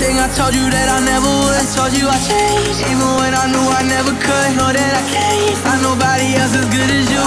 Thing I told you that I never would. I told you I changed, even when I knew I never could. Know that I can't. Find nobody else as good as you.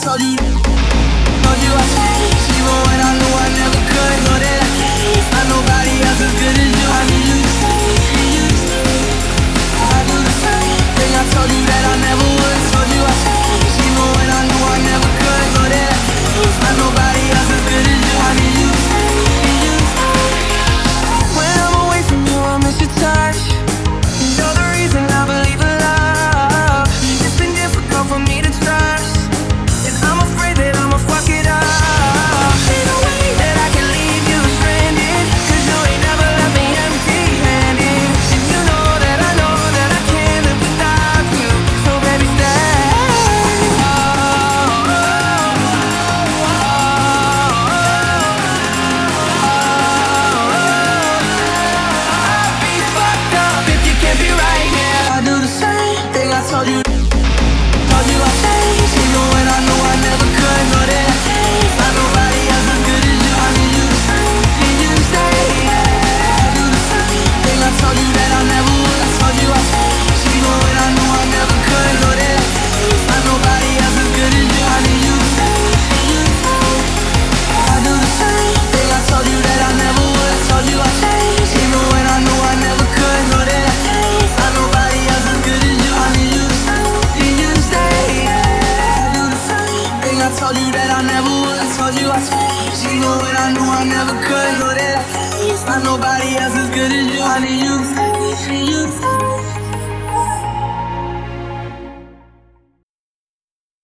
told you, told you I when I knew I never could, know that Not nobody else good as you I need you to stay, need you to. Stay I do the same thing I told you that I told you I changed Even when I knew I never could go there. It's not nobody else as good as you. I need you, I need you.